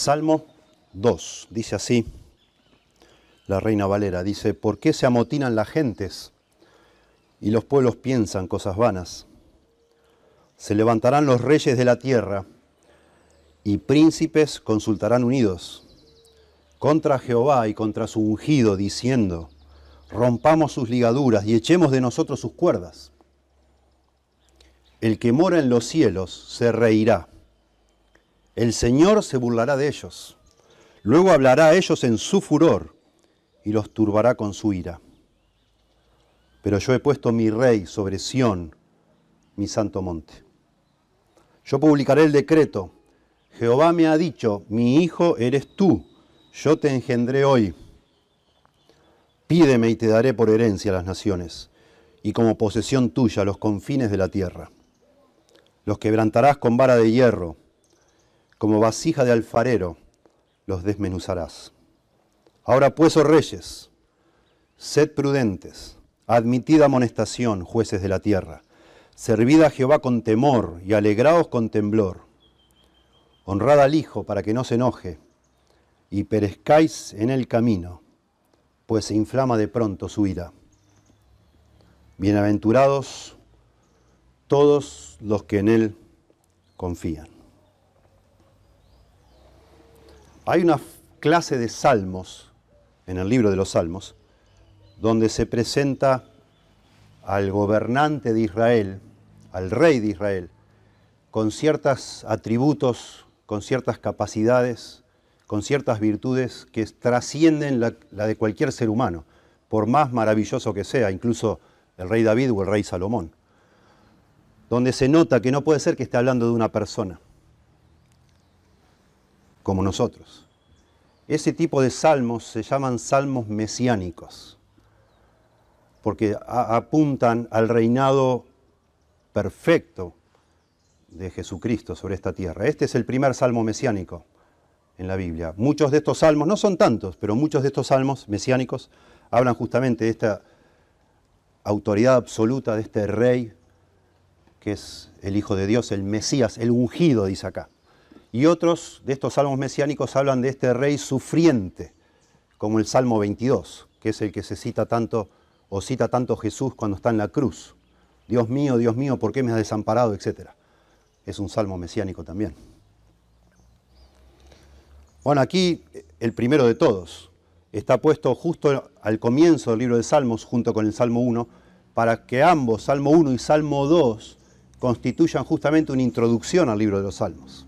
Salmo 2, dice así, la reina Valera, dice, ¿por qué se amotinan las gentes y los pueblos piensan cosas vanas? Se levantarán los reyes de la tierra y príncipes consultarán unidos contra Jehová y contra su ungido, diciendo, rompamos sus ligaduras y echemos de nosotros sus cuerdas. El que mora en los cielos se reirá. El Señor se burlará de ellos. Luego hablará a ellos en su furor y los turbará con su ira. Pero yo he puesto mi rey sobre Sión, mi santo monte. Yo publicaré el decreto. Jehová me ha dicho, mi hijo eres tú yo te engendré hoy. Pídeme y te daré por herencia las naciones, y como posesión tuya los confines de la tierra. Los quebrantarás con vara de hierro, como vasija de alfarero, los desmenuzarás. Ahora pues, oh reyes, sed prudentes, admitid amonestación, jueces de la tierra, servid a Jehová con temor y alegraos con temblor. Honrad al Hijo para que no se enoje y perezcáis en el camino, pues se inflama de pronto su ira. Bienaventurados todos los que en Él confían. Hay una clase de salmos en el libro de los salmos donde se presenta al gobernante de Israel, al rey de Israel, con ciertos atributos, con ciertas capacidades, con ciertas virtudes que trascienden la, de cualquier ser humano, por más maravilloso que sea, incluso el rey David o el rey Salomón, donde se nota que no puede ser que esté hablando de una persona, como nosotros. Ese tipo de salmos se llaman salmos mesiánicos, porque apuntan al reinado perfecto de Jesucristo sobre esta tierra. Este es el primer salmo mesiánico en la Biblia. Muchos de estos salmos, no son tantos, pero muchos de estos salmos mesiánicos hablan justamente de esta autoridad absoluta, de este rey que es el Hijo de Dios, el Mesías, el ungido, dice acá. Y otros de estos salmos mesiánicos hablan de este rey sufriente, como el Salmo 22, que es el que se cita tanto o cita tanto Jesús cuando está en la cruz. Dios mío, Dios mío, ¿por qué me has desamparado? etcétera. Es un salmo mesiánico también. Bueno, aquí el primero de todos está puesto justo al comienzo del libro de Salmos, junto con el Salmo 1, para que ambos, Salmo 1 y Salmo 2, constituyan justamente una introducción al libro de los Salmos.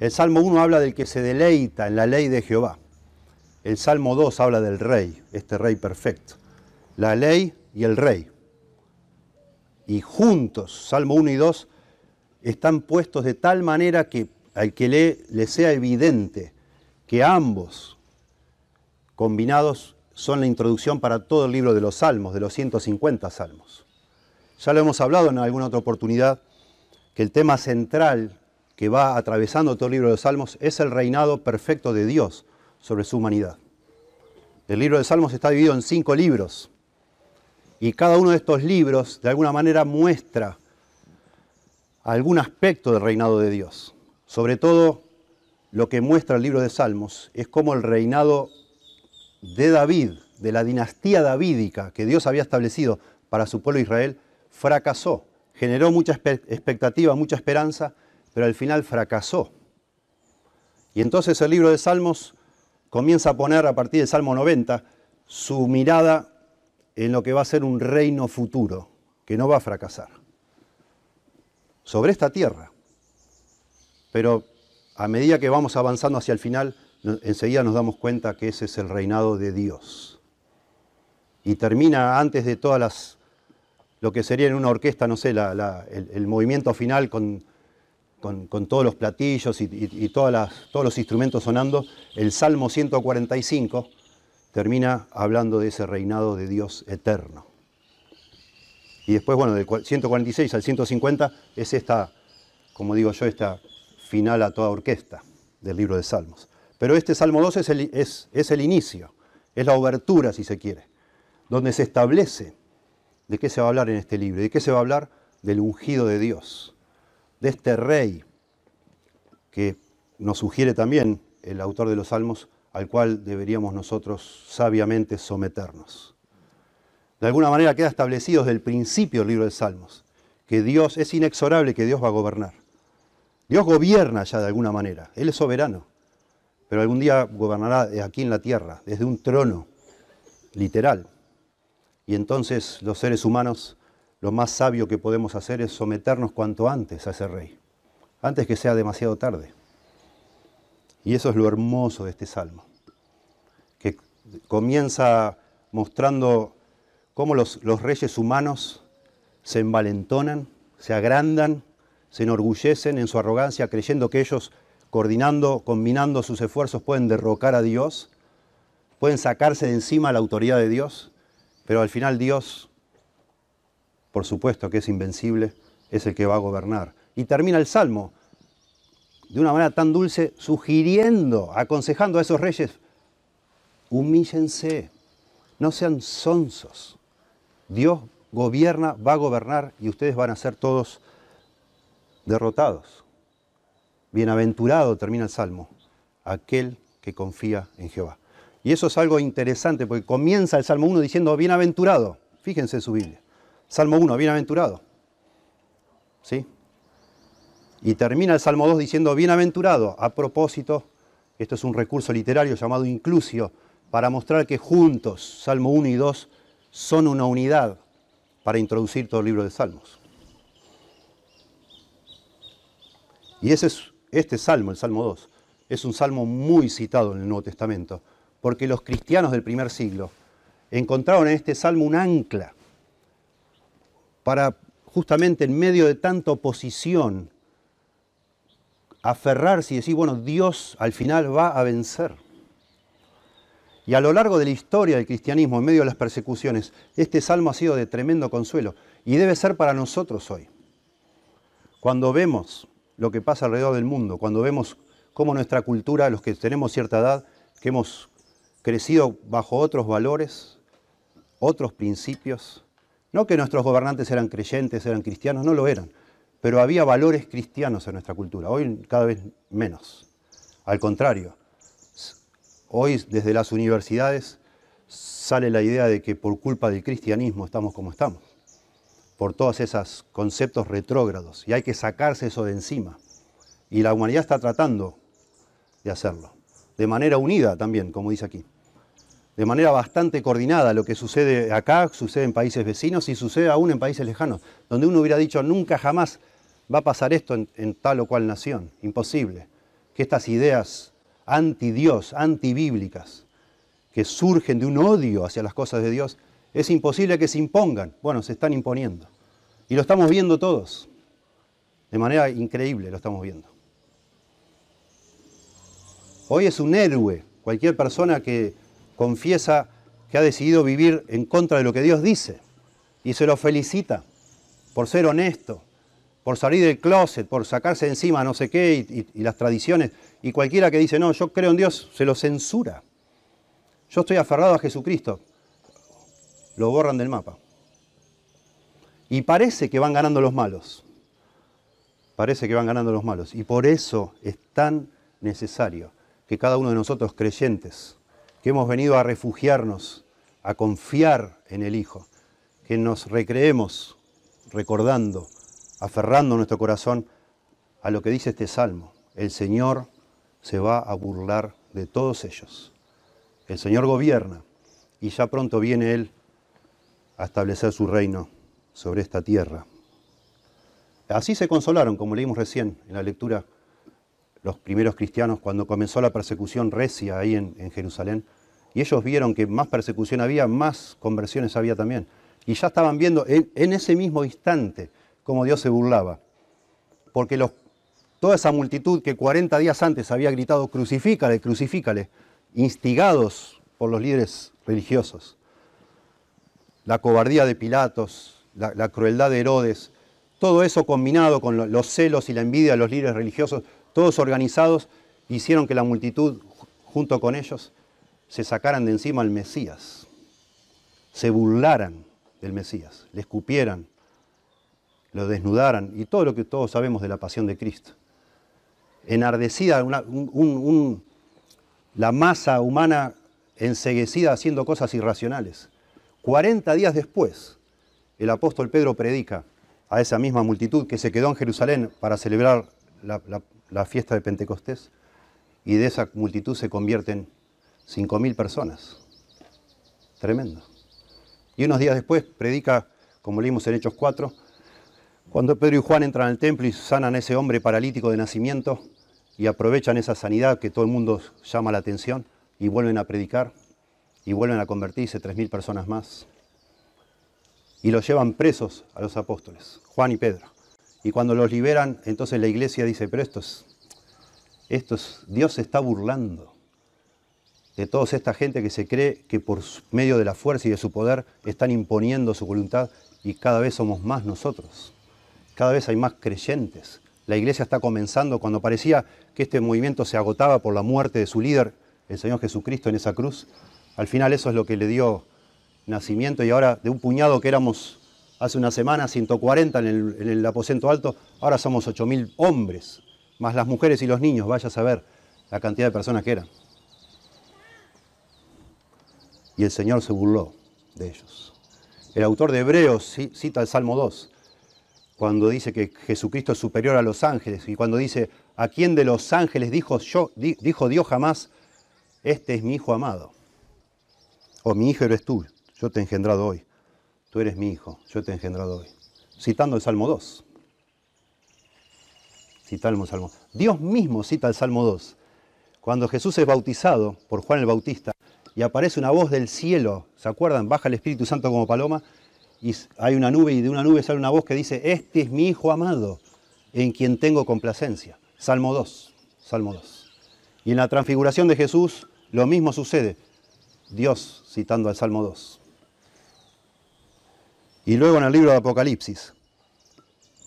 El Salmo 1 habla del que se deleita en la ley de Jehová. El Salmo 2 habla del rey, este rey perfecto. La ley y el rey. Y juntos, Salmo 1 y 2, están puestos de tal manera que al que lee le sea evidente que ambos combinados son la introducción para todo el libro de los salmos, de los 150 salmos. Ya lo hemos hablado en alguna otra oportunidad, que el tema central que va atravesando todo el libro de los salmos es el reinado perfecto de Dios sobre su humanidad. El libro de salmos está dividido en cinco libros y cada uno de estos libros de alguna manera muestra algún aspecto del reinado de Dios. Sobre todo lo que muestra el libro de Salmos es cómo el reinado de David, de la dinastía davídica que Dios había establecido para su pueblo Israel, fracasó. Generó mucha expectativa, mucha esperanza, pero al final fracasó. Y entonces el libro de Salmos comienza a poner a partir del Salmo 90 su mirada en lo que va a ser un reino futuro, que no va a fracasar, sobre esta tierra. Pero a medida que vamos avanzando hacia el final, enseguida nos damos cuenta que ese es el reinado de Dios. Y termina antes de todas las, lo que sería en una orquesta, no sé, el, movimiento final con, todos los platillos y, todos los instrumentos sonando, el Salmo 145 termina hablando de ese reinado de Dios eterno. Y después, bueno, del 146 al 150 es esta, como digo yo, esta final a toda orquesta del libro de Salmos. Pero este Salmo 2 es el, es, el inicio, es la obertura, si se quiere, donde se establece de qué se va a hablar en este libro, de qué se va a hablar del ungido de Dios, de este rey que nos sugiere también el autor de los Salmos, al cual deberíamos nosotros sabiamente someternos. De alguna manera queda establecido desde el principio del libro de Salmos, que Dios es inexorable, que Dios va a gobernar. Dios gobierna ya de alguna manera, Él es soberano, pero algún día gobernará aquí en la tierra, desde un trono, literal. Y entonces los seres humanos, lo más sabio que podemos hacer es someternos cuanto antes a ese rey, antes que sea demasiado tarde. Y eso es lo hermoso de este salmo, que comienza mostrando cómo los, reyes humanos se envalentonan, se agrandan, se enorgullecen en su arrogancia, creyendo que ellos, coordinando, combinando sus esfuerzos, pueden derrocar a Dios, pueden sacarse de encima la autoridad de Dios, pero al final Dios, por supuesto que es invencible, es el que va a gobernar. Y termina el Salmo de una manera tan dulce, sugiriendo, aconsejando a esos reyes, humíllense, no sean sonsos. Dios gobierna, va a gobernar y ustedes van a ser todos derrotados. Bienaventurado, termina el Salmo, aquel que confía en Jehová. Y eso es algo interesante porque comienza el Salmo 1 diciendo bienaventurado. Fíjense en su Biblia. Salmo 1, bienaventurado. ¿Sí? Y termina el Salmo 2 diciendo bienaventurado. A propósito, esto es un recurso literario llamado inclusio para mostrar que juntos, Salmo 1 y 2, son una unidad para introducir todo el libro de Salmos. Y ese es, este salmo, el Salmo 2, es un salmo muy citado en el Nuevo Testamento, porque los cristianos del primer siglo encontraron en este salmo un ancla para justamente en medio de tanta oposición aferrarse y decir, bueno, Dios al final va a vencer. Y a lo largo de la historia del cristianismo, en medio de las persecuciones, este salmo ha sido de tremendo consuelo y debe ser para nosotros hoy. Cuando vemos lo que pasa alrededor del mundo, cuando vemos cómo nuestra cultura, los que tenemos cierta edad, que hemos crecido bajo otros valores, otros principios, no que nuestros gobernantes eran creyentes, eran cristianos, no lo eran, pero había valores cristianos en nuestra cultura, hoy cada vez menos. Al contrario, hoy desde las universidades sale la idea de que por culpa del cristianismo estamos como estamos, por todos esos conceptos retrógrados, y hay que sacarse eso de encima. Y la humanidad está tratando de hacerlo, de manera unida también, como dice aquí de manera bastante coordinada. Lo que sucede acá sucede en países vecinos y sucede aún en países lejanos, donde uno hubiera dicho nunca jamás va a pasar esto en, tal o cual nación. Imposible. Que estas ideas anti-Dios, antibíblicas, que surgen de un odio hacia las cosas de Dios, es imposible que se impongan. Bueno, se están imponiendo. Y lo estamos viendo todos. De manera increíble lo estamos viendo. Hoy es un héroe cualquier persona que confiesa que ha decidido vivir en contra de lo que Dios dice y se lo felicita por ser honesto, por salir del closet, por sacarse encima no sé qué y, las tradiciones. Y cualquiera que dice, no, yo creo en Dios, se lo censura. Yo estoy aferrado a Jesucristo. Lo borran del mapa. Y parece que van ganando los malos. Parece que van ganando los malos. Y por eso es tan necesario que cada uno de nosotros creyentes que hemos venido a refugiarnos, a confiar en el Hijo, que nos recreemos recordando, aferrando nuestro corazón a lo que dice este salmo. El Señor se va a burlar de todos ellos. El Señor gobierna y ya pronto viene Él a establecer su reino sobre esta tierra. Así se consolaron, como leímos recién en la lectura los primeros cristianos cuando comenzó la persecución recia ahí en, Jerusalén. Y ellos vieron que más persecución había, más conversiones había también. Y ya estaban viendo en, ese mismo instante cómo Dios se burlaba. Porque toda esa multitud que 40 días antes había gritado crucifícale, crucifícale, instigados por los líderes religiosos. La cobardía de Pilatos, la, la crueldad de Herodes, todo eso combinado con los celos y la envidia de los líderes religiosos, todos organizados, hicieron que la multitud, junto con ellos, se sacaran de encima al Mesías, se burlaran del Mesías, le escupieran, lo desnudaran y todo lo que todos sabemos de la pasión de Cristo. enardecida, la masa humana enseguecida haciendo cosas irracionales. 40 días después, el apóstol Pedro predica a esa misma multitud que se quedó en Jerusalén para celebrar la, fiesta de Pentecostés, y de esa multitud se convierten 5.000 personas. Tremendo. Y unos días después predica, como leímos en Hechos 4, cuando Pedro y Juan entran al templo y sanan a ese hombre paralítico de nacimiento y aprovechan esa sanidad que todo el mundo llama la atención y vuelven a predicar y vuelven a convertirse 3.000 personas más. Y los llevan presos a los apóstoles, Juan y Pedro. Y cuando los liberan, entonces la iglesia dice, pero esto es, Dios se está burlando de toda esta gente que se cree que por medio de la fuerza y de su poder están imponiendo su voluntad y cada vez somos más nosotros. Cada vez hay más creyentes. La iglesia está comenzando cuando parecía que este movimiento se agotaba por la muerte de su líder, el Señor Jesucristo en esa cruz. Al final eso es lo que le dio nacimiento y ahora de un puñado que éramos hace una semana, 140 en el, en el aposento alto, ahora somos 8.000 hombres, más las mujeres y los niños, vaya a saber la cantidad de personas que eran. Y el Señor se burló de ellos. El autor de Hebreos cita el Salmo 2, cuando dice que Jesucristo es superior a los ángeles y cuando dice, ¿a quién de los ángeles dijo, yo, dijo Dios jamás, este es mi hijo amado? O mi hijo eres tú, yo te he engendrado hoy. Tú eres mi hijo, yo te he engendrado hoy. Citando el Salmo 2. Citando el Salmo. Dios mismo cita el Salmo 2. Cuando Jesús es bautizado por Juan el Bautista y aparece una voz del cielo, ¿se acuerdan? Baja el Espíritu Santo como paloma y hay una nube y de una nube sale una voz que dice, este es mi Hijo amado, en quien tengo complacencia. Salmo 2, Salmo 2. Y en la transfiguración de Jesús lo mismo sucede. Dios citando al Salmo 2. Y luego en el libro de Apocalipsis,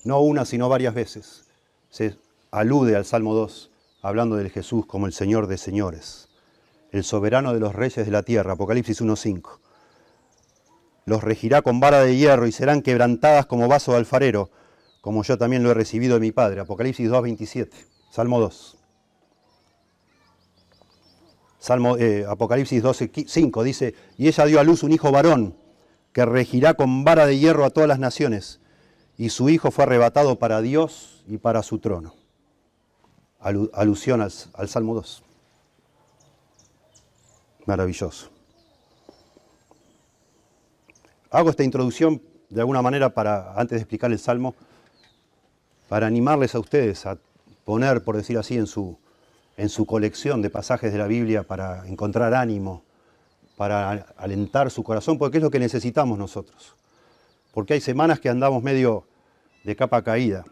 no una sino varias veces, se alude al Salmo 2, hablando del Jesús como el Señor de señores, el soberano de los reyes de la tierra, Apocalipsis 1.5 los regirá con vara de hierro y serán quebrantadas como vaso de alfarero, como yo también lo he recibido de mi Padre. Apocalipsis 2.27, Salmo 2. Salmo, eh, Apocalipsis 12.5 dice, y ella dio a luz un hijo varón que regirá con vara de hierro a todas las naciones, y su hijo fue arrebatado para Dios y para su trono. alusión al Salmo 2. Maravilloso. Hago esta introducción de alguna manera para, antes de explicar el Salmo, para animarles a ustedes a poner, por decir así, en su, en su colección de pasajes de la Biblia para encontrar ánimo, para alentar su corazón, porque es lo que necesitamos nosotros. Porque hay semanas que andamos medio de capa caída,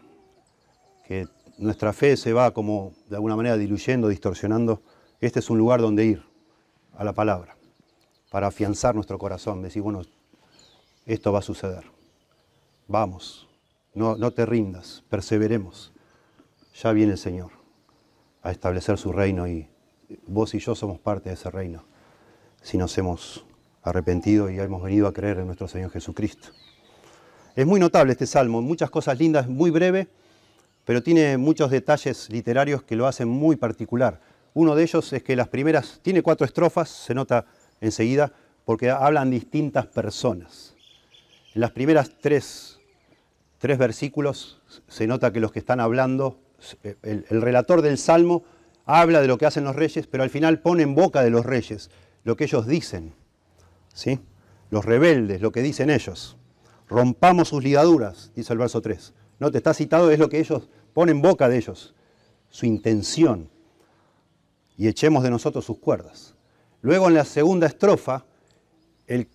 que nuestra fe se va como de alguna manera diluyendo, distorsionando. Este es un lugar donde ir a la palabra, para afianzar nuestro corazón, decir, bueno, esto va a suceder. Vamos, no, no te rindas, perseveremos. Ya viene el Señor a establecer su reino y vos y yo somos parte de ese reino si nos hemos arrepentido y hemos venido a creer en nuestro Señor Jesucristo. Es muy notable este salmo, muchas cosas lindas, muy breve, pero tiene muchos detalles literarios que lo hacen muy particular. Uno de ellos es que las primeras, tiene cuatro estrofas, se nota enseguida, porque hablan distintas personas. En las primeras tres, versículos se nota que los que están hablando, el, relator del Salmo habla de lo que hacen los reyes, pero al final pone en boca de los reyes lo que ellos dicen. ¿sí? Los rebeldes, lo que dicen ellos. Rompamos sus ligaduras, dice el verso 3. No te está citado, es lo que ellos ponen en boca de ellos, su intención. Y echemos de nosotros sus cuerdas. Luego en la segunda estrofa, el,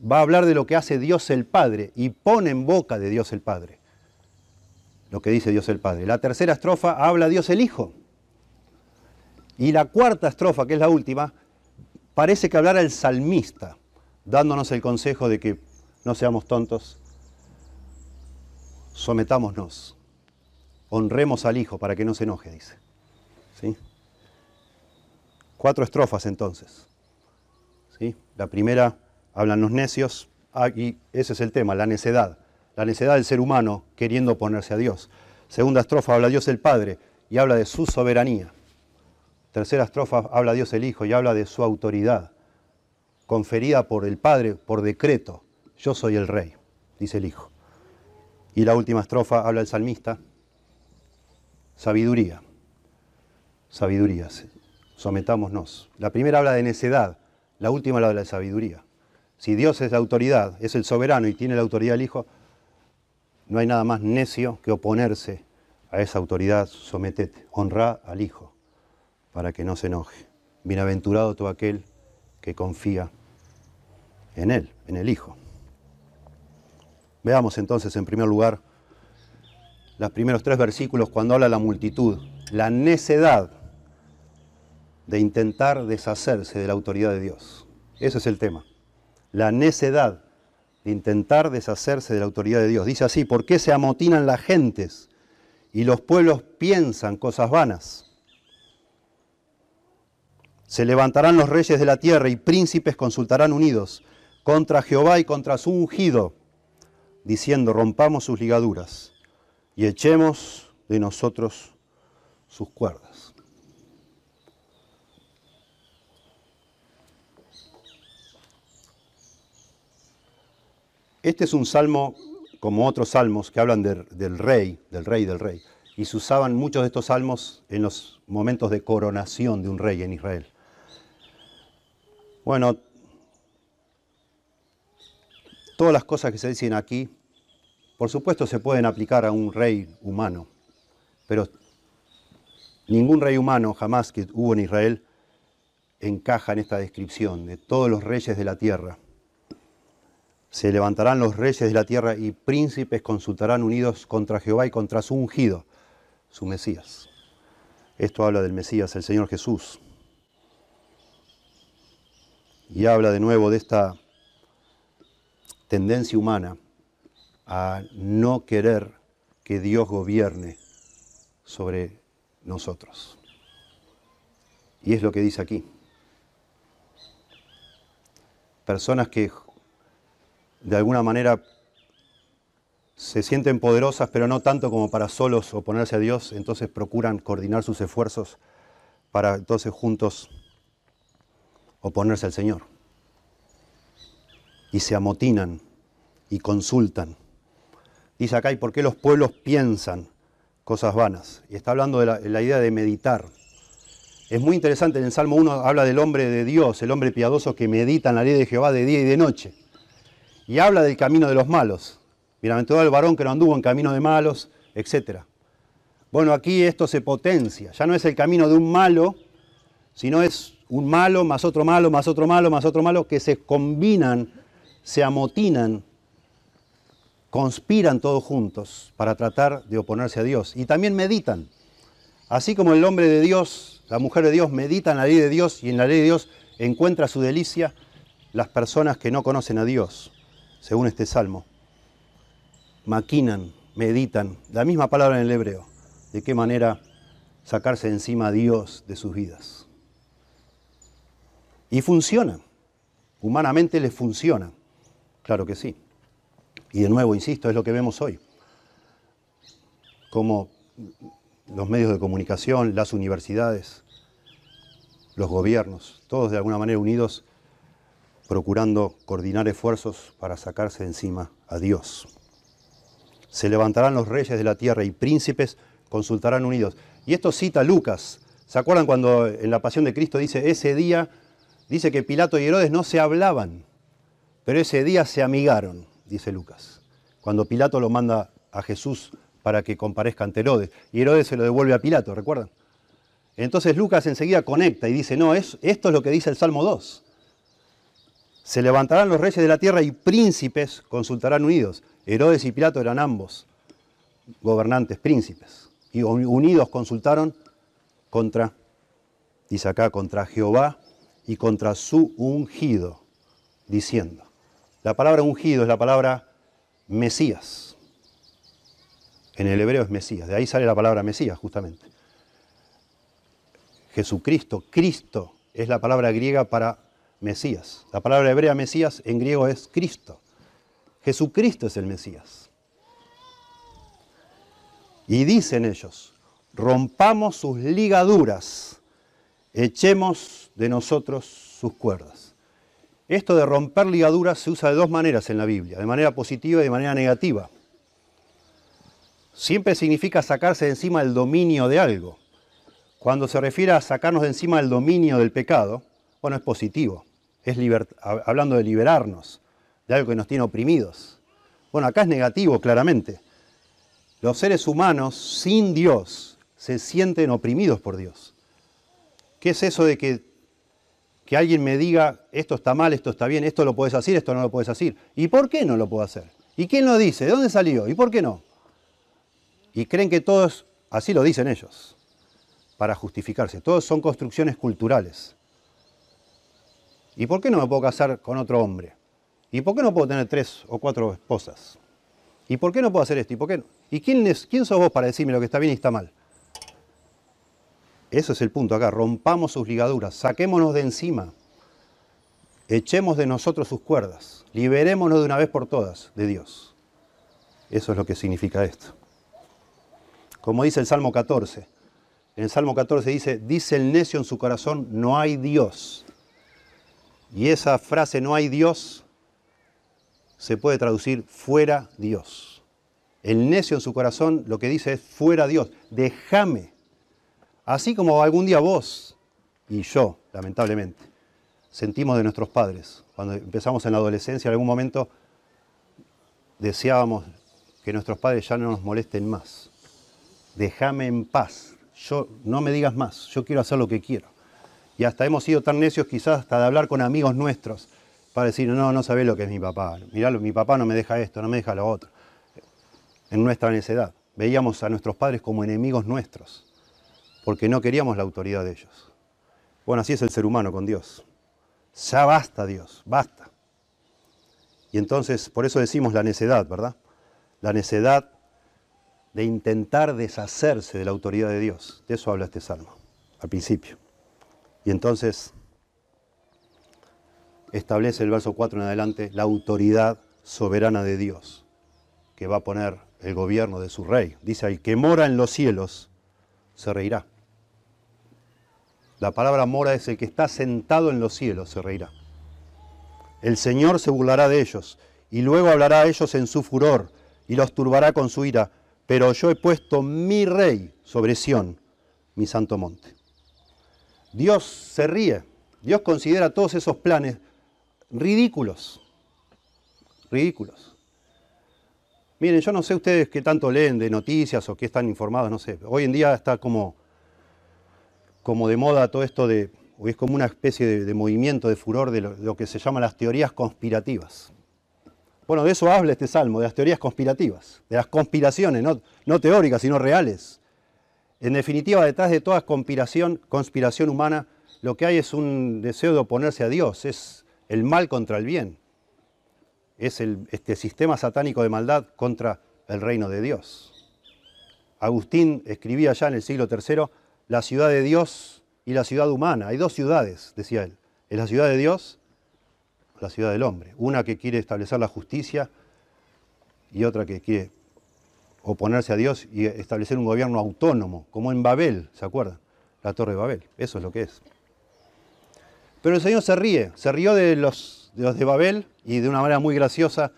va a hablar de lo que hace Dios el Padre y pone en boca de Dios el Padre lo que dice Dios el Padre. La tercera estrofa habla Dios el Hijo. Y la cuarta estrofa, que es la última, parece que hablará el salmista, dándonos el consejo de que no seamos tontos, sometámonos, honremos al Hijo para que no se enoje, dice. ¿Sí? Cuatro estrofas entonces. ¿Sí? La primera hablan los necios, y ese es el tema, la necedad, la necedad del ser humano queriendo oponerse a Dios. Segunda estrofa habla Dios el Padre, y habla de su soberanía. Tercera estrofa habla Dios el Hijo y habla de su autoridad, conferida por el Padre por decreto. Yo soy el Rey, dice el Hijo. Y la última estrofa habla el salmista, sabiduría, sabiduría, sometámonos. La primera habla de necedad, la última habla de la sabiduría. Si Dios es la autoridad, es el soberano y tiene la autoridad el Hijo, no hay nada más necio que oponerse a esa autoridad. Sometete, honra al Hijo para que no se enoje. Bienaventurado todo aquel que confía en Él, en el Hijo. Veamos entonces en primer lugar los primeros tres versículos cuando habla la multitud, la necedad de intentar deshacerse de la autoridad de Dios. Ese es el tema la necedad de intentar deshacerse de la autoridad de Dios. Dice así, ¿por qué se amotinan las gentes y los pueblos piensan cosas vanas? Se levantarán los reyes de la tierra y príncipes consultarán unidos contra Jehová y contra su ungido, diciendo, rompamos sus ligaduras y echemos de nosotros sus cuerdas. Este es un salmo, como otros salmos que hablan del rey, del rey, del rey. Y se usaban muchos de estos salmos en los momentos de coronación de un rey en Israel. Bueno, todas las cosas que se dicen aquí, por supuesto se pueden aplicar a un rey humano, pero ningún rey humano jamás que hubo en Israel encaja en esta descripción de todos los reyes de la tierra se levantarán los reyes de la tierra y príncipes consultarán unidos contra Jehová y contra su ungido, su Mesías. Esto habla del Mesías, el Señor Jesús. Y habla de nuevo de esta tendencia humana a no querer que Dios gobierne sobre nosotros. Y es lo que dice aquí. Personas que de alguna manera se sienten poderosas, pero no tanto como para solos oponerse a Dios, entonces procuran coordinar sus esfuerzos para entonces juntos oponerse al Señor. Y se amotinan y consultan. Dice acá, ¿y por qué los pueblos piensan cosas vanas? Y está hablando de la, idea de meditar. Es muy interesante, en el Salmo 1 habla del hombre de Dios, el hombre piadoso que medita en la ley de Jehová de día y de noche y habla del camino de los malos. Bienaventurado el varón que no anduvo en camino de malos, etc. Bueno, aquí esto se potencia. Ya no es el camino de un malo, sino es un malo más otro malo, más otro malo, más otro malo, que se combinan, se amotinan, conspiran todos juntos para tratar de oponerse a Dios. Y también meditan. Así como el hombre de Dios, la mujer de Dios medita en la ley de Dios y en la ley de Dios encuentra su delicia, las personas que no conocen a Dios según este salmo. Maquinan, meditan, la misma palabra en el hebreo, de qué manera sacarse encima a Dios de sus vidas. Y funciona, humanamente les funciona, claro que sí. Y de nuevo, insisto, es lo que vemos hoy. Como los medios de comunicación, las universidades, los gobiernos, todos de alguna manera unidos procurando coordinar esfuerzos para sacarse de encima a Dios. Se levantarán los reyes de la tierra y príncipes consultarán unidos. Y esto cita Lucas. ¿Se acuerdan cuando en la pasión de Cristo dice, ese día, dice que Pilato y Herodes no se hablaban, pero ese día se amigaron, dice Lucas, cuando Pilato lo manda a Jesús para que comparezca ante Herodes. Y Herodes se lo devuelve a Pilato, ¿recuerdan? Entonces Lucas enseguida conecta y dice, no, es, esto es lo que dice el Salmo 2. Se levantarán los reyes de la tierra y príncipes consultarán unidos. Herodes y Pilato eran ambos gobernantes, príncipes. Y unidos consultaron contra, dice acá, contra Jehová y contra su ungido, diciendo. La palabra ungido es la palabra Mesías. En el hebreo es Mesías, de ahí sale la palabra Mesías justamente. Jesucristo, Cristo es la palabra griega para Mesías. La palabra hebrea Mesías en griego es Cristo. Jesucristo es el Mesías. Y dicen ellos, rompamos sus ligaduras, echemos de nosotros sus cuerdas. Esto de romper ligaduras se usa de dos maneras en la Biblia, de manera positiva y de manera negativa. Siempre significa sacarse de encima el dominio de algo. Cuando se refiere a sacarnos de encima el dominio del pecado, bueno, es positivo. Es hablando de liberarnos de algo que nos tiene oprimidos. Bueno, acá es negativo, claramente. Los seres humanos sin Dios se sienten oprimidos por Dios. ¿Qué es eso de que, que alguien me diga esto está mal, esto está bien, esto lo puedes hacer, esto no lo puedes hacer? ¿Y por qué no lo puedo hacer? ¿Y quién lo dice? ¿De dónde salió? ¿Y por qué no? Y creen que todos, así lo dicen ellos, para justificarse. Todos son construcciones culturales. ¿Y por qué no me puedo casar con otro hombre? ¿Y por qué no puedo tener tres o cuatro esposas? ¿Y por qué no puedo hacer esto? ¿Y por qué no? ¿Y quién, es, quién sos vos para decirme lo que está bien y está mal? Eso es el punto acá. Rompamos sus ligaduras, saquémonos de encima, echemos de nosotros sus cuerdas, liberémonos de una vez por todas de Dios. Eso es lo que significa esto. Como dice el Salmo 14. En el Salmo 14 dice, dice el necio en su corazón, no hay Dios. Y esa frase, no hay Dios, se puede traducir fuera Dios. El necio en su corazón lo que dice es fuera Dios, déjame. Así como algún día vos y yo, lamentablemente, sentimos de nuestros padres, cuando empezamos en la adolescencia, en algún momento deseábamos que nuestros padres ya no nos molesten más. Déjame en paz. Yo no me digas más, yo quiero hacer lo que quiero. Y hasta hemos sido tan necios quizás hasta de hablar con amigos nuestros para decir, no, no sabés lo que es mi papá. Mirá, mi papá no me deja esto, no me deja lo otro. En nuestra necedad. Veíamos a nuestros padres como enemigos nuestros, porque no queríamos la autoridad de ellos. Bueno, así es el ser humano con Dios. Ya basta Dios, basta. Y entonces, por eso decimos la necedad, ¿verdad? La necedad de intentar deshacerse de la autoridad de Dios. De eso habla este salmo, al principio. Y entonces establece el verso 4 en adelante la autoridad soberana de Dios, que va a poner el gobierno de su rey. Dice, el que mora en los cielos se reirá. La palabra mora es el que está sentado en los cielos, se reirá. El Señor se burlará de ellos y luego hablará a ellos en su furor y los turbará con su ira, pero yo he puesto mi rey sobre Sión, mi santo monte. Dios se ríe, Dios considera todos esos planes ridículos. Ridículos. Miren, yo no sé ustedes qué tanto leen de noticias o qué están informados, no sé. Hoy en día está como, como de moda todo esto de, o es como una especie de, movimiento de furor de lo, que se llama las teorías conspirativas. Bueno, de eso habla este salmo, de las teorías conspirativas, de las conspiraciones, no, no teóricas, sino reales. En definitiva, detrás de toda conspiración, conspiración humana, lo que hay es un deseo de oponerse a Dios, es el mal contra el bien. Es el, este sistema satánico de maldad contra el reino de Dios. Agustín escribía ya en el siglo III, la ciudad de Dios y la ciudad humana. Hay dos ciudades, decía él. Es la ciudad de Dios, la ciudad del hombre. Una que quiere establecer la justicia y otra que quiere oponerse a Dios y establecer un gobierno autónomo, como en Babel, ¿se acuerdan? La torre de Babel. Eso es lo que es. Pero el Señor se ríe, se rió de los, de Babel y de una manera muy graciosa,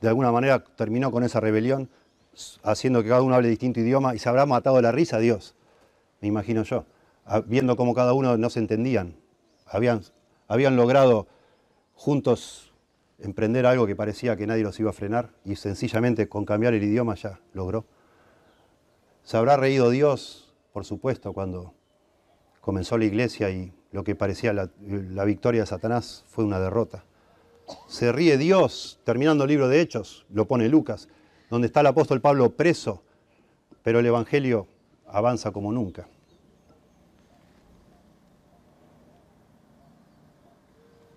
de alguna manera terminó con esa rebelión, haciendo que cada uno hable distinto idioma y se habrá matado la risa a Dios, me imagino yo, viendo cómo cada uno no se entendían. Habían, habían logrado juntos emprender algo que parecía que nadie los iba a frenar y sencillamente con cambiar el idioma ya logró. Se habrá reído Dios, por supuesto, cuando comenzó la iglesia y lo que parecía la, victoria de Satanás fue una derrota. Se ríe Dios, terminando el libro de Hechos, lo pone Lucas, donde está el apóstol Pablo preso, pero el Evangelio avanza como nunca.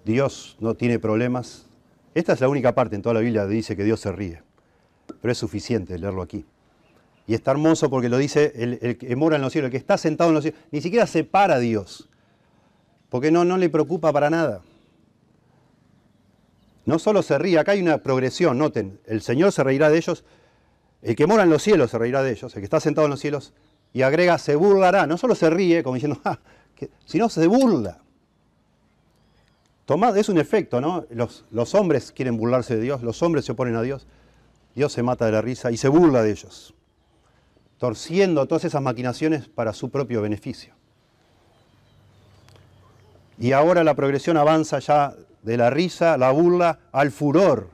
Dios no tiene problemas. Esta es la única parte en toda la Biblia que dice que Dios se ríe, pero es suficiente leerlo aquí. Y está hermoso porque lo dice el, que mora en los cielos, el que está sentado en los cielos. Ni siquiera separa a Dios. Porque no, no le preocupa para nada. No solo se ríe, acá hay una progresión, noten, el Señor se reirá de ellos, El que mora en los cielos se reirá de ellos, el que está sentado en los cielos, y agrega, se burlará. No solo se ríe, como diciendo, ah, sino se burla. Tomad, es un efecto, ¿no? Los, hombres quieren burlarse de Dios, los hombres se oponen a Dios, Dios se mata de la risa y se burla de ellos, torciendo todas esas maquinaciones para su propio beneficio. Y ahora la progresión avanza ya de la risa, la burla, al furor.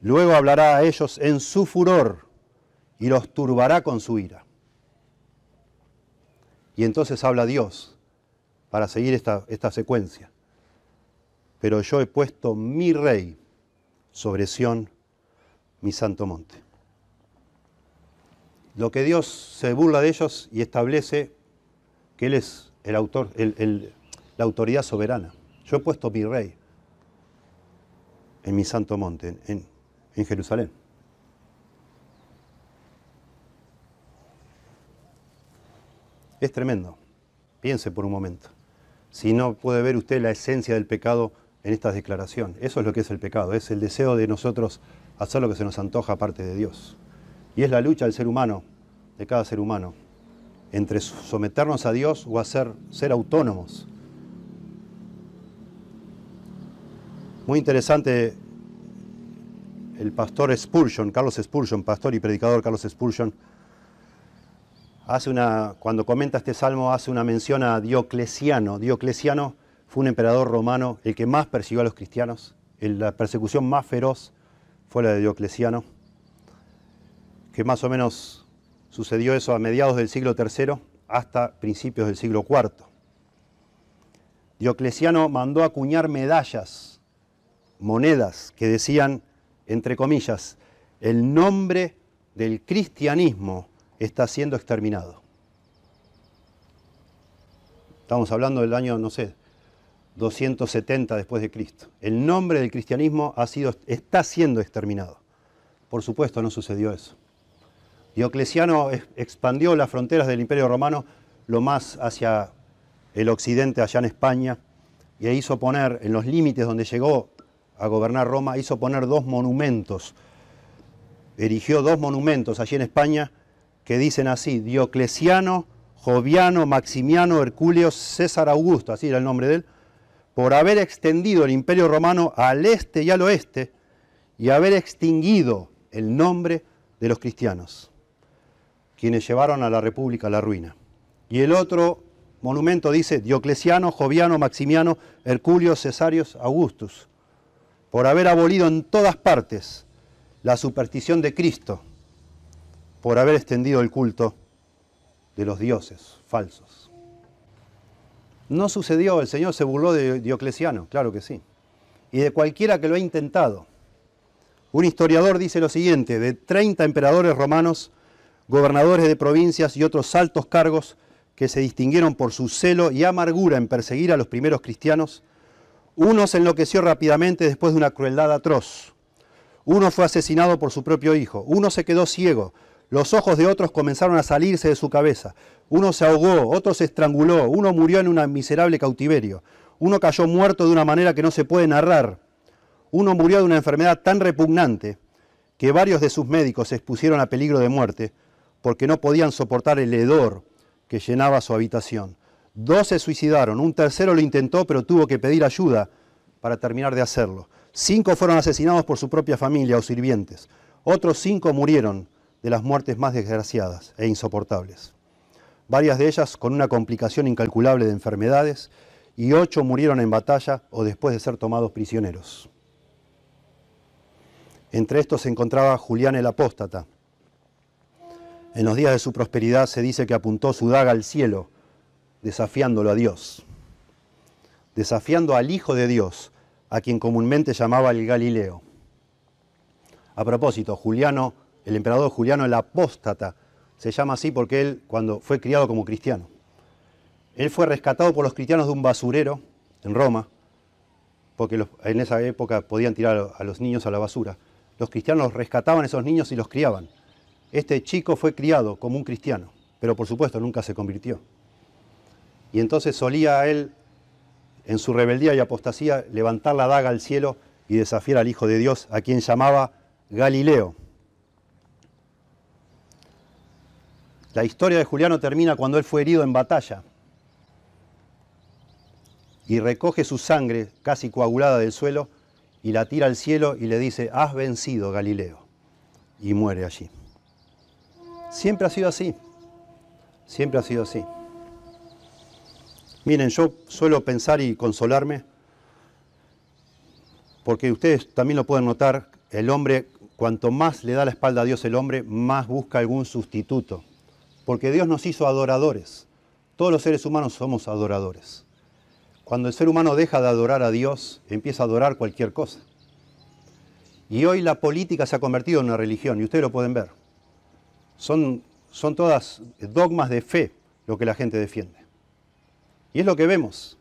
Luego hablará a ellos en su furor y los turbará con su ira. Y entonces habla Dios para seguir esta secuencia. Pero yo he puesto mi rey sobre Sión, mi santo monte. Lo que Dios se burla de ellos y establece que Él es el autor, la autoridad soberana. Yo he puesto mi rey en mi santo monte, en Jerusalén. Es tremendo. Piense por un momento. Si no puede ver usted la esencia del pecado en esta declaración. Eso es lo que es el pecado. Es el deseo de nosotros hacer lo que se nos antoja aparte de Dios. Y es la lucha del ser humano, de cada ser humano, entre someternos a Dios o hacer ser autónomos Muy interesante el pastor Spurgeon, Carlos Spurgeon, pastor y predicador Carlos Spurgeon, hace una, cuando comenta este salmo, hace una mención a Diocleciano. Diocleciano fue un emperador romano, el que más persiguió a los cristianos. La persecución más feroz fue la de Diocleciano, que más o menos sucedió eso a mediados del siglo III hasta principios del siglo IV. Diocleciano mandó acuñar medallas monedas que decían, entre comillas, el nombre del cristianismo está siendo exterminado. Estamos hablando del año, no sé, 270 después de Cristo. El nombre del cristianismo ha sido, está siendo exterminado. Por supuesto, no sucedió eso. Diocleciano expandió las fronteras del Imperio Romano lo más hacia el occidente, allá en España, y hizo poner en los límites donde llegó a gobernar Roma, hizo poner dos monumentos, erigió dos monumentos allí en España que dicen así, Diocleciano, Joviano, Maximiano, Herculeo, César Augusto, así era el nombre de él, por haber extendido el imperio romano al este y al oeste y haber extinguido el nombre de los cristianos, quienes llevaron a la República a la ruina. Y el otro monumento dice Diocleciano, Joviano, Maximiano, Herculio, Cesarios, Augustus por haber abolido en todas partes la superstición de Cristo, por haber extendido el culto de los dioses falsos. No sucedió, el Señor se burló de Diocleciano, claro que sí, y de cualquiera que lo ha intentado. Un historiador dice lo siguiente, de 30 emperadores romanos, gobernadores de provincias y otros altos cargos que se distinguieron por su celo y amargura en perseguir a los primeros cristianos, uno se enloqueció rápidamente después de una crueldad atroz. Uno fue asesinado por su propio hijo. Uno se quedó ciego. Los ojos de otros comenzaron a salirse de su cabeza. Uno se ahogó, otro se estranguló, uno murió en un miserable cautiverio. Uno cayó muerto de una manera que no se puede narrar. Uno murió de una enfermedad tan repugnante que varios de sus médicos se expusieron a peligro de muerte porque no podían soportar el hedor que llenaba su habitación. Dos se suicidaron, un tercero lo intentó pero tuvo que pedir ayuda para terminar de hacerlo. Cinco fueron asesinados por su propia familia o sirvientes. Otros cinco murieron de las muertes más desgraciadas e insoportables. Varias de ellas con una complicación incalculable de enfermedades y ocho murieron en batalla o después de ser tomados prisioneros. Entre estos se encontraba Julián el Apóstata. En los días de su prosperidad se dice que apuntó su daga al cielo desafiándolo a Dios, desafiando al Hijo de Dios, a quien comúnmente llamaba el Galileo. A propósito, Juliano, el emperador Juliano el Apóstata, se llama así porque él, cuando fue criado como cristiano, él fue rescatado por los cristianos de un basurero en Roma, porque en esa época podían tirar a los niños a la basura. Los cristianos rescataban a esos niños y los criaban. Este chico fue criado como un cristiano, pero por supuesto nunca se convirtió. Y entonces solía él, en su rebeldía y apostasía, levantar la daga al cielo y desafiar al Hijo de Dios, a quien llamaba Galileo. La historia de Juliano termina cuando él fue herido en batalla y recoge su sangre casi coagulada del suelo y la tira al cielo y le dice, has vencido Galileo. Y muere allí. Siempre ha sido así. Siempre ha sido así. Miren, yo suelo pensar y consolarme, porque ustedes también lo pueden notar, el hombre, cuanto más le da la espalda a Dios el hombre, más busca algún sustituto. Porque Dios nos hizo adoradores. Todos los seres humanos somos adoradores. Cuando el ser humano deja de adorar a Dios, empieza a adorar cualquier cosa. Y hoy la política se ha convertido en una religión, y ustedes lo pueden ver. Son, son todas dogmas de fe lo que la gente defiende. Y es lo que vemos.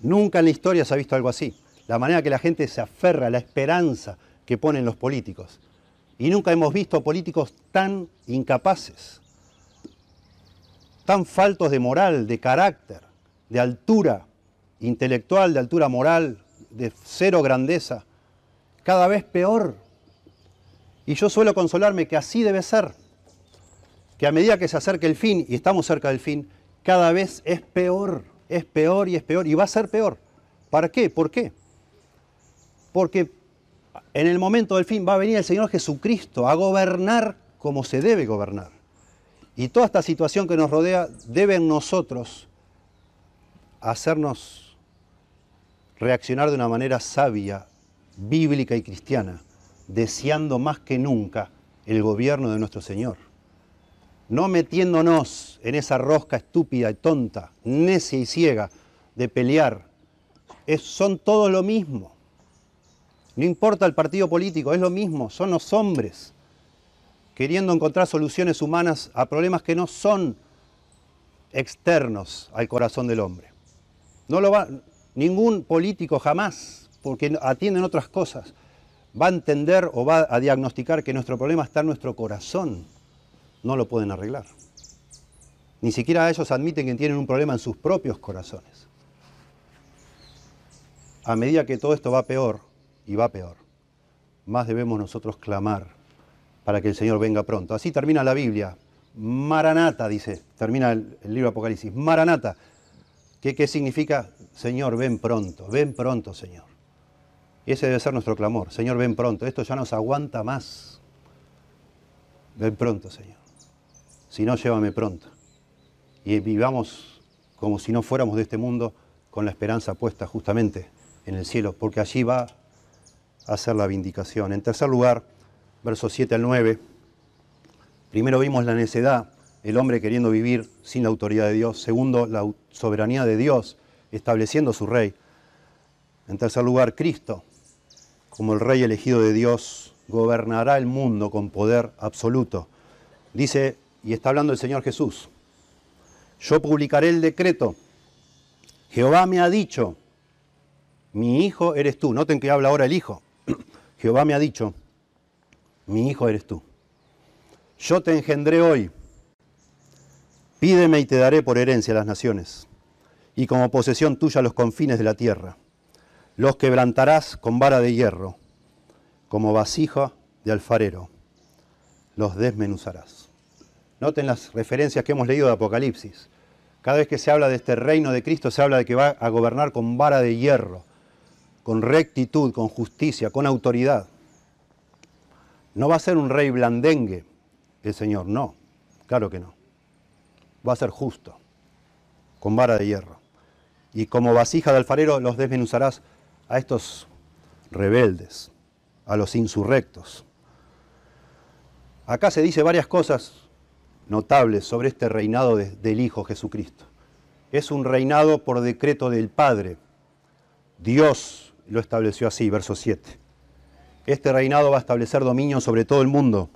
Nunca en la historia se ha visto algo así. La manera que la gente se aferra a la esperanza que ponen los políticos. Y nunca hemos visto políticos tan incapaces, tan faltos de moral, de carácter, de altura, intelectual, de altura moral, de cero grandeza, cada vez peor. Y yo suelo consolarme que así debe ser, que a medida que se acerque el fin, y estamos cerca del fin, cada vez es peor, es peor y es peor, y va a ser peor. ¿Para qué? ¿Por qué? Porque en el momento del fin va a venir el Señor Jesucristo a gobernar como se debe gobernar. Y toda esta situación que nos rodea debe en nosotros hacernos reaccionar de una manera sabia, bíblica y cristiana, deseando más que nunca el gobierno de nuestro Señor. No metiéndonos en esa rosca estúpida y tonta, necia y ciega de pelear. son todos lo mismo. No importa el partido político, es lo mismo, son los hombres queriendo encontrar soluciones humanas a problemas que no son externos al corazón del hombre. No lo va, Ningún político jamás, porque atienden otras cosas, va a entender o va a diagnosticar que nuestro problema está en nuestro corazón. No lo pueden arreglar. Ni siquiera ellos admiten que tienen un problema en sus propios corazones. A medida que todo esto va peor, y va peor, más debemos nosotros clamar para que el Señor venga pronto. Así termina la Biblia. Maranata, dice, termina el, libro Apocalipsis. Maranata. ¿Qué, ¿Qué significa? Señor, ven pronto, ven pronto, Señor. Y ese debe ser nuestro clamor. Señor, ven pronto. Esto ya nos aguanta más. Ven pronto, Señor. Si no, llévame pronto. Y vivamos como si no fuéramos de este mundo con la esperanza puesta justamente en el cielo, porque allí va a ser la vindicación. En tercer lugar, versos 7 al 9, primero vimos la necedad, el hombre queriendo vivir sin la autoridad de Dios. Segundo, la soberanía de Dios estableciendo su rey. En tercer lugar, Cristo, como el rey elegido de Dios, gobernará el mundo con poder absoluto. Dice, y está hablando el Señor Jesús, yo publicaré el decreto. Jehová me ha dicho, mi hijo eres tú. Noten que habla ahora el hijo. Jehová me ha dicho, mi hijo eres tú. Yo te engendré hoy. Pídeme y te daré por herencia las naciones y como posesión tuya los confines de la tierra. Los quebrantarás con vara de hierro, como vasija de alfarero. Los desmenuzarás. Noten las referencias que hemos leído de Apocalipsis. Cada vez que se habla de este reino de Cristo, se habla de que va a gobernar con vara de hierro, con rectitud, con justicia, con autoridad. No va a ser un rey blandengue el Señor, no, claro que no. Va a ser justo, con vara de hierro y como vasija de alfarero los desmenuzarás a estos rebeldes, a los insurrectos. Acá se dice varias cosas notables sobre este reinado del Hijo Jesucristo. Es un reinado por decreto del Padre. Dios lo estableció así, verso 7. Este reinado va a establecer dominio sobre todo el mundo,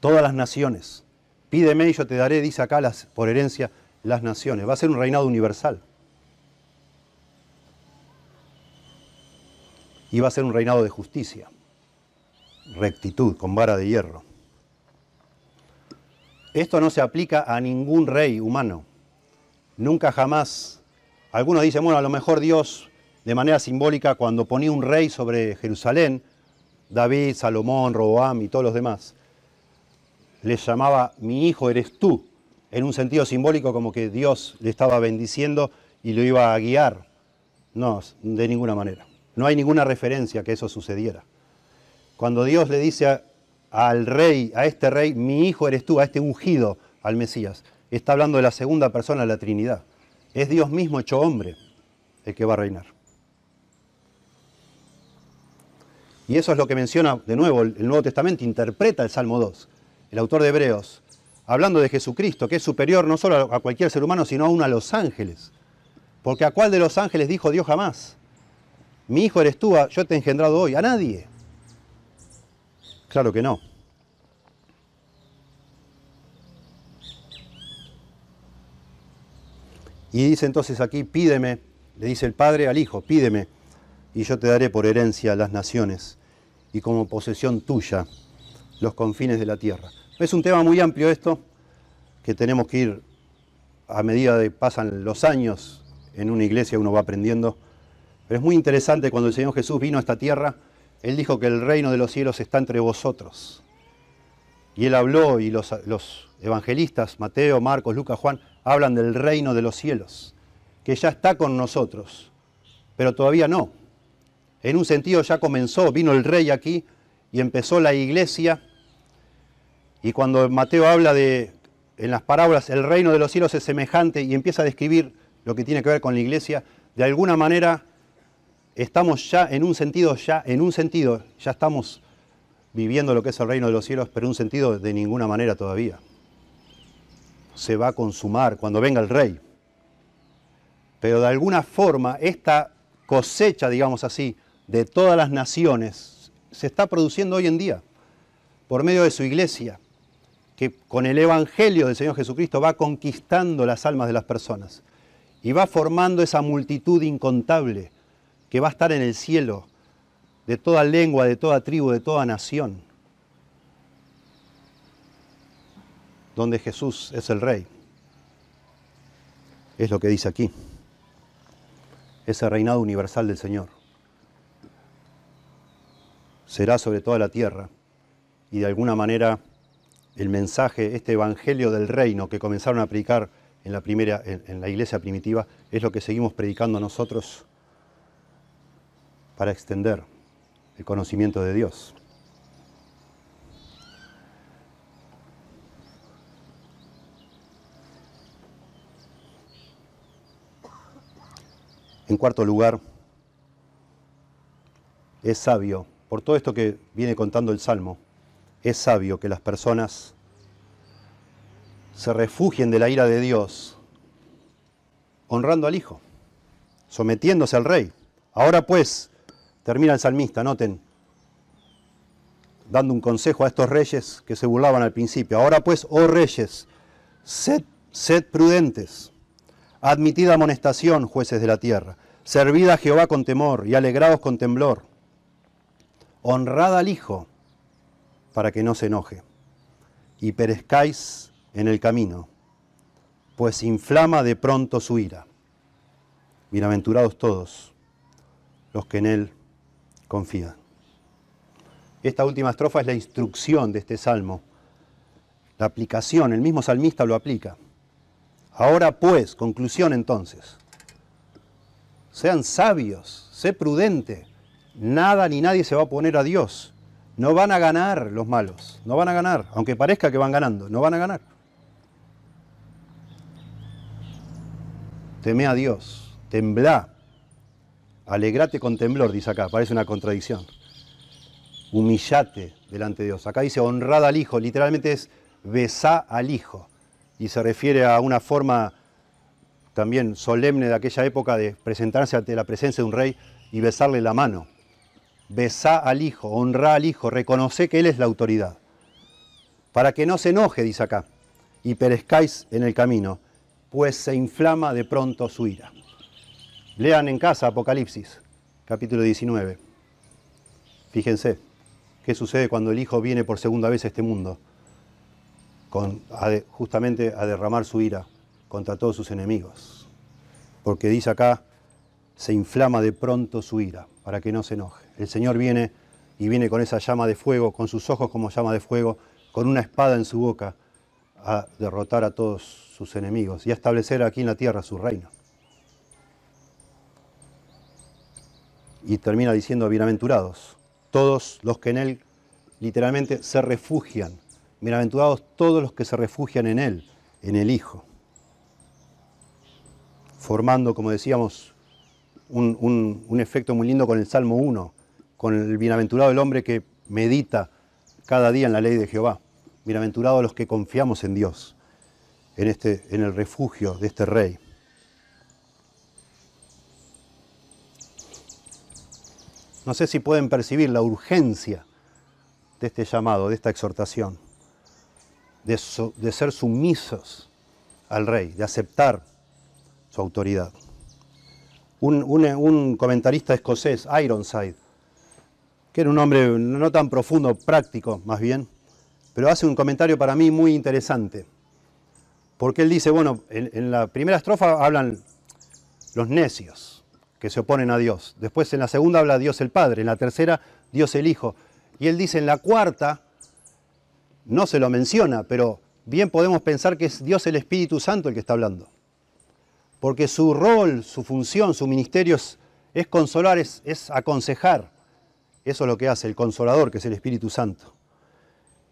todas las naciones. Pídeme y yo te daré, dice acá por herencia, las naciones. Va a ser un reinado universal. iba a ser un reinado de justicia, rectitud, con vara de hierro. Esto no se aplica a ningún rey humano. Nunca jamás. Algunos dicen, bueno, a lo mejor Dios, de manera simbólica, cuando ponía un rey sobre Jerusalén, David, Salomón, Roboam y todos los demás, les llamaba mi hijo eres tú, en un sentido simbólico como que Dios le estaba bendiciendo y lo iba a guiar. No, de ninguna manera. No hay ninguna referencia que eso sucediera. Cuando Dios le dice al rey, a este rey, mi hijo eres tú, a este ungido, al Mesías, está hablando de la segunda persona de la Trinidad. Es Dios mismo hecho hombre el que va a reinar. Y eso es lo que menciona de nuevo el Nuevo Testamento, interpreta el Salmo 2, el autor de Hebreos, hablando de Jesucristo, que es superior no solo a cualquier ser humano, sino aún a los ángeles. Porque a cuál de los ángeles dijo Dios jamás, mi hijo eres tú, yo te he engendrado hoy, a nadie. Claro que no. Y dice entonces aquí, pídeme, le dice el Padre al Hijo, pídeme, y yo te daré por herencia las naciones y como posesión tuya los confines de la tierra. Es un tema muy amplio esto, que tenemos que ir a medida de pasan los años en una iglesia, uno va aprendiendo. Pero es muy interesante cuando el Señor Jesús vino a esta tierra, Él dijo que el reino de los cielos está entre vosotros. Y Él habló y los, los evangelistas, Mateo, Marcos, Lucas, Juan, hablan del reino de los cielos, que ya está con nosotros, pero todavía no. En un sentido ya comenzó, vino el rey aquí y empezó la iglesia. Y cuando Mateo habla de, en las parábolas, el reino de los cielos es semejante y empieza a describir lo que tiene que ver con la iglesia, de alguna manera estamos ya, en un sentido, ya, en un sentido, ya estamos viviendo lo que es el reino de los cielos, pero en un sentido de ninguna manera todavía. Se va a consumar cuando venga el rey. Pero de alguna forma, esta cosecha, digamos así, de todas las naciones se está produciendo hoy en día por medio de su iglesia, que con el Evangelio del Señor Jesucristo va conquistando las almas de las personas y va formando esa multitud incontable que va a estar en el cielo, de toda lengua, de toda tribu, de toda nación, donde Jesús es el Rey. Es lo que dice aquí, ese reinado universal del Señor será sobre toda la tierra. Y de alguna manera el mensaje, este evangelio del reino que comenzaron a predicar en la, primera, en, la iglesia primitiva, es lo que seguimos predicando nosotros para extender el conocimiento de Dios. En cuarto lugar, es sabio por todo esto que viene contando el Salmo, es sabio que las personas se refugien de la ira de Dios honrando al Hijo, sometiéndose al Rey. Ahora pues, termina el salmista, noten, dando un consejo a estos reyes que se burlaban al principio. Ahora pues, oh reyes, sed, sed prudentes, admitid amonestación, jueces de la tierra, servid a Jehová con temor y alegrados con temblor honrad al Hijo para que no se enoje y perezcáis en el camino, pues inflama de pronto su ira. Bienaventurados todos los que en Él confían. Esta última estrofa es la instrucción de este salmo, la aplicación, el mismo salmista lo aplica. Ahora pues, conclusión entonces, sean sabios, sé prudente, nada ni nadie se va a oponer a Dios. No van a ganar los malos, no van a ganar, aunque parezca que van ganando, no van a ganar. Teme a Dios, temblá, alegrate con temblor, dice acá, parece una contradicción. Humillate delante de Dios. Acá dice honrad al Hijo, literalmente es besá al Hijo. Y se refiere a una forma también solemne de aquella época de presentarse ante la presencia de un rey y besarle la mano besá al Hijo, honrá al Hijo, reconoce que Él es la autoridad. Para que no se enoje, dice acá, y perezcáis en el camino, pues se inflama de pronto su ira. Lean en casa Apocalipsis, capítulo 19. Fíjense qué sucede cuando el Hijo viene por segunda vez a este mundo, justamente a derramar su ira contra todos sus enemigos. Porque dice acá, se inflama de pronto su ira, para que no se enoje. El Señor viene y viene con esa llama de fuego, con sus ojos como llama de fuego, con una espada en su boca a derrotar a todos sus enemigos y a establecer aquí en la tierra su reino. Y termina diciendo, bienaventurados, todos los que en Él literalmente se refugian. Bienaventurados todos los que se refugian en Él, en el Hijo. Formando, como decíamos, un, efecto muy lindo con el Salmo 1, con el bienaventurado el hombre que medita cada día en la ley de Jehová. Bienaventurados los que confiamos en Dios, en, este, en el refugio de este rey. No sé si pueden percibir la urgencia de este llamado, de esta exhortación, de, ser sumisos al rey, de aceptar su autoridad. Un, comentarista escocés, Ironside, que era un hombre no tan profundo, práctico más bien, pero hace un comentario para mí muy interesante. Porque él dice, bueno, en, la primera estrofa hablan los necios que se oponen a Dios. Después en la segunda habla Dios el Padre, en la tercera Dios el Hijo. Y él dice en la cuarta, no se lo menciona, pero bien podemos pensar que es Dios el Espíritu Santo el que está hablando. Porque su rol, su función, su ministerio es, consolar, es aconsejar. Eso es lo que hace el consolador, que es el Espíritu Santo.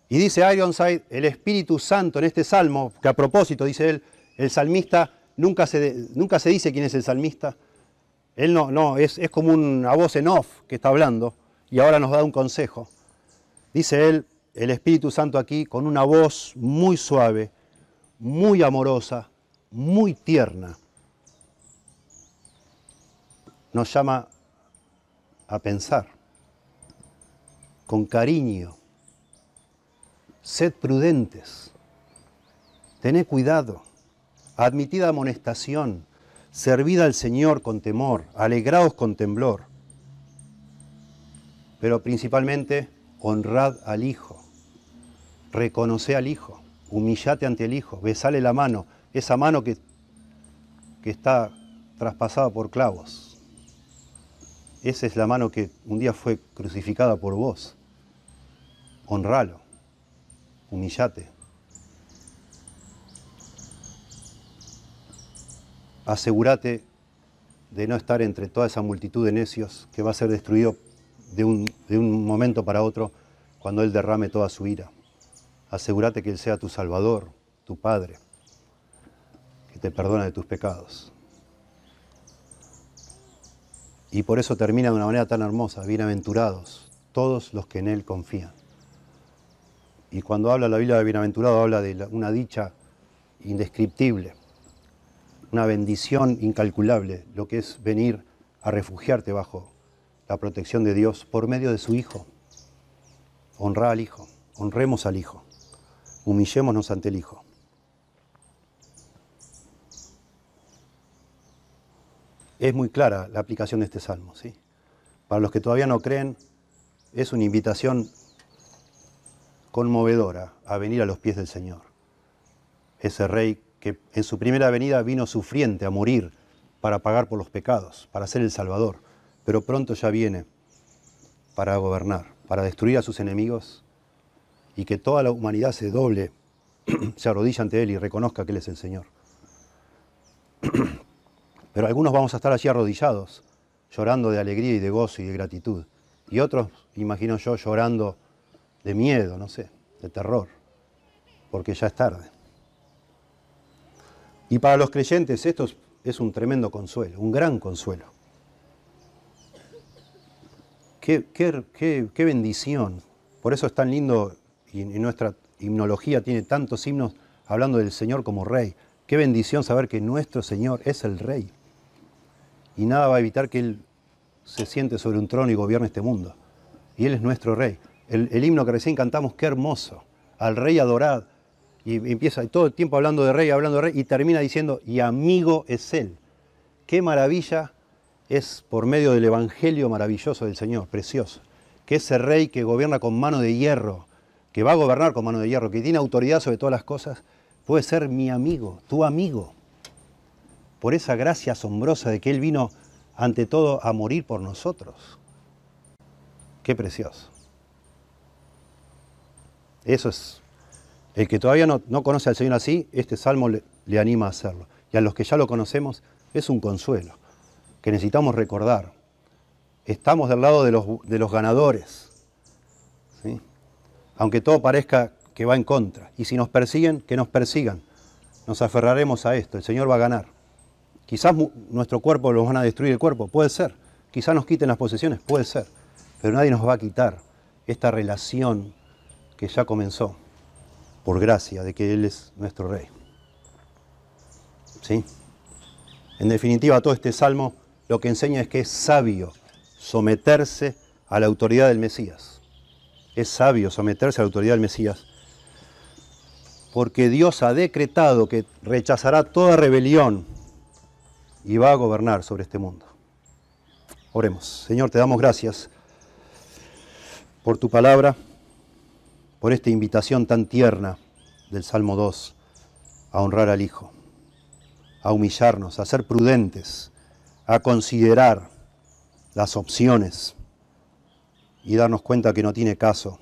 Y dice Ironside, el Espíritu Santo en este salmo, que a propósito, dice él, el salmista, nunca se, nunca se dice quién es el salmista. Él no, no, es, es como una voz en off que está hablando y ahora nos da un consejo. Dice él, el Espíritu Santo aquí, con una voz muy suave, muy amorosa, muy tierna, nos llama a pensar con cariño. Sed prudentes, tened cuidado, admitid amonestación, servid al Señor con temor, alegraos con temblor, pero principalmente honrad al Hijo, reconoce al Hijo, humillate ante el Hijo, besale la mano, esa mano que, que está traspasada por clavos. Esa es la mano que un día fue crucificada por vos honralo, humillate. Asegúrate de no estar entre toda esa multitud de necios que va a ser destruido de un, de un momento para otro cuando Él derrame toda su ira. Asegúrate que Él sea tu Salvador, tu Padre, que te perdona de tus pecados. Y por eso termina de una manera tan hermosa, bienaventurados todos los que en Él confían. Y cuando habla la Biblia de bienaventurado, habla de una dicha indescriptible, una bendición incalculable, lo que es venir a refugiarte bajo la protección de Dios por medio de su Hijo. Honra al Hijo, honremos al Hijo, humillémonos ante el Hijo. Es muy clara la aplicación de este salmo, ¿sí? Para los que todavía no creen, es una invitación conmovedora a venir a los pies del Señor. Ese rey que en su primera venida vino sufriente a morir para pagar por los pecados, para ser el Salvador, pero pronto ya viene para gobernar, para destruir a sus enemigos y que toda la humanidad se doble, se arrodilla ante Él y reconozca que Él es el Señor. Pero algunos vamos a estar allí arrodillados, llorando de alegría y de gozo y de gratitud. Y otros, imagino yo, llorando de miedo, no sé, de terror, porque ya es tarde. Y para los creyentes esto es un tremendo consuelo, un gran consuelo. Qué, qué, bendición. Por eso es tan lindo y, nuestra himnología tiene tantos himnos hablando del Señor como Rey. Qué bendición saber que nuestro Señor es el Rey. Y nada va a evitar que Él se siente sobre un trono y gobierne este mundo. Y Él es nuestro Rey el, himno que recién cantamos, qué hermoso, al rey adorad. Y empieza todo el tiempo hablando de rey, hablando de rey, y termina diciendo, y amigo es él. Qué maravilla es por medio del evangelio maravilloso del Señor, precioso. Que ese rey que gobierna con mano de hierro, que va a gobernar con mano de hierro, que tiene autoridad sobre todas las cosas, puede ser mi amigo, tu amigo. Por esa gracia asombrosa de que Él vino ante todo a morir por nosotros. Qué precioso. Eso es El que todavía no, conoce al Señor así, este salmo le, anima a hacerlo. Y a los que ya lo conocemos, es un consuelo que necesitamos recordar. Estamos del lado de los, de los ganadores, ¿sí? aunque todo parezca que va en contra. Y si nos persiguen, que nos persigan. Nos aferraremos a esto, el Señor va a ganar. Quizás nuestro cuerpo lo van a destruir el cuerpo, puede ser. Quizás nos quiten las posesiones, puede ser. Pero nadie nos va a quitar esta relación que ya comenzó por gracia de que Él es nuestro Rey. ¿Sí? En definitiva, todo este salmo lo que enseña es que es sabio someterse a la autoridad del Mesías. Es sabio someterse a la autoridad del Mesías porque Dios ha decretado que rechazará toda rebelión y va a gobernar sobre este mundo. Oremos. Señor, te damos gracias por tu palabra, por esta invitación tan tierna del Salmo 2 a honrar al Hijo, a humillarnos, a ser prudentes, a considerar las opciones y darnos cuenta que no tiene caso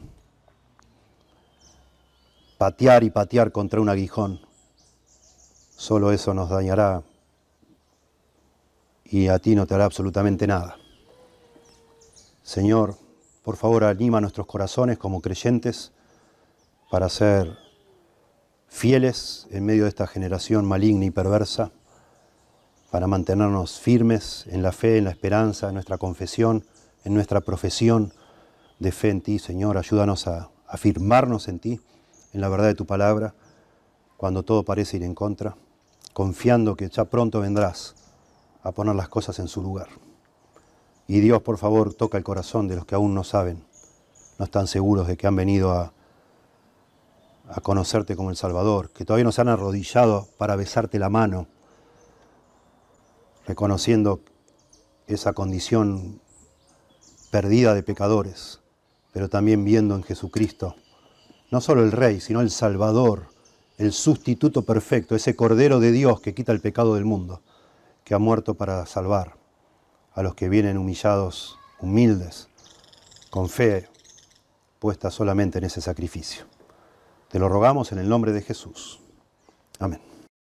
patear y patear contra un aguijón. Solo eso nos dañará y a ti no te hará absolutamente nada. Señor, por favor anima nuestros corazones como creyentes para ser fieles en medio de esta generación maligna y perversa, para mantenernos firmes en la fe, en la esperanza, en nuestra confesión, en nuestra profesión de fe en ti, Señor. Ayúdanos a afirmarnos en ti en la verdad de tu palabra, cuando todo parece ir en contra, confiando que ya pronto vendrás a poner las cosas en su lugar. Y Dios, por favor, toca el corazón de los que aún no saben, no están seguros de que han venido a, conocerte como el Salvador, que todavía no se han arrodillado para besarte la mano, reconociendo esa condición perdida de pecadores, pero también viendo en Jesucristo no solo el Rey, sino el Salvador, el sustituto perfecto, ese Cordero de Dios que quita el pecado del mundo, que ha muerto para salvar a los que vienen humillados, humildes, con fe puesta solamente en ese sacrificio. Te lo rogamos en el nombre de Jesús. Amén.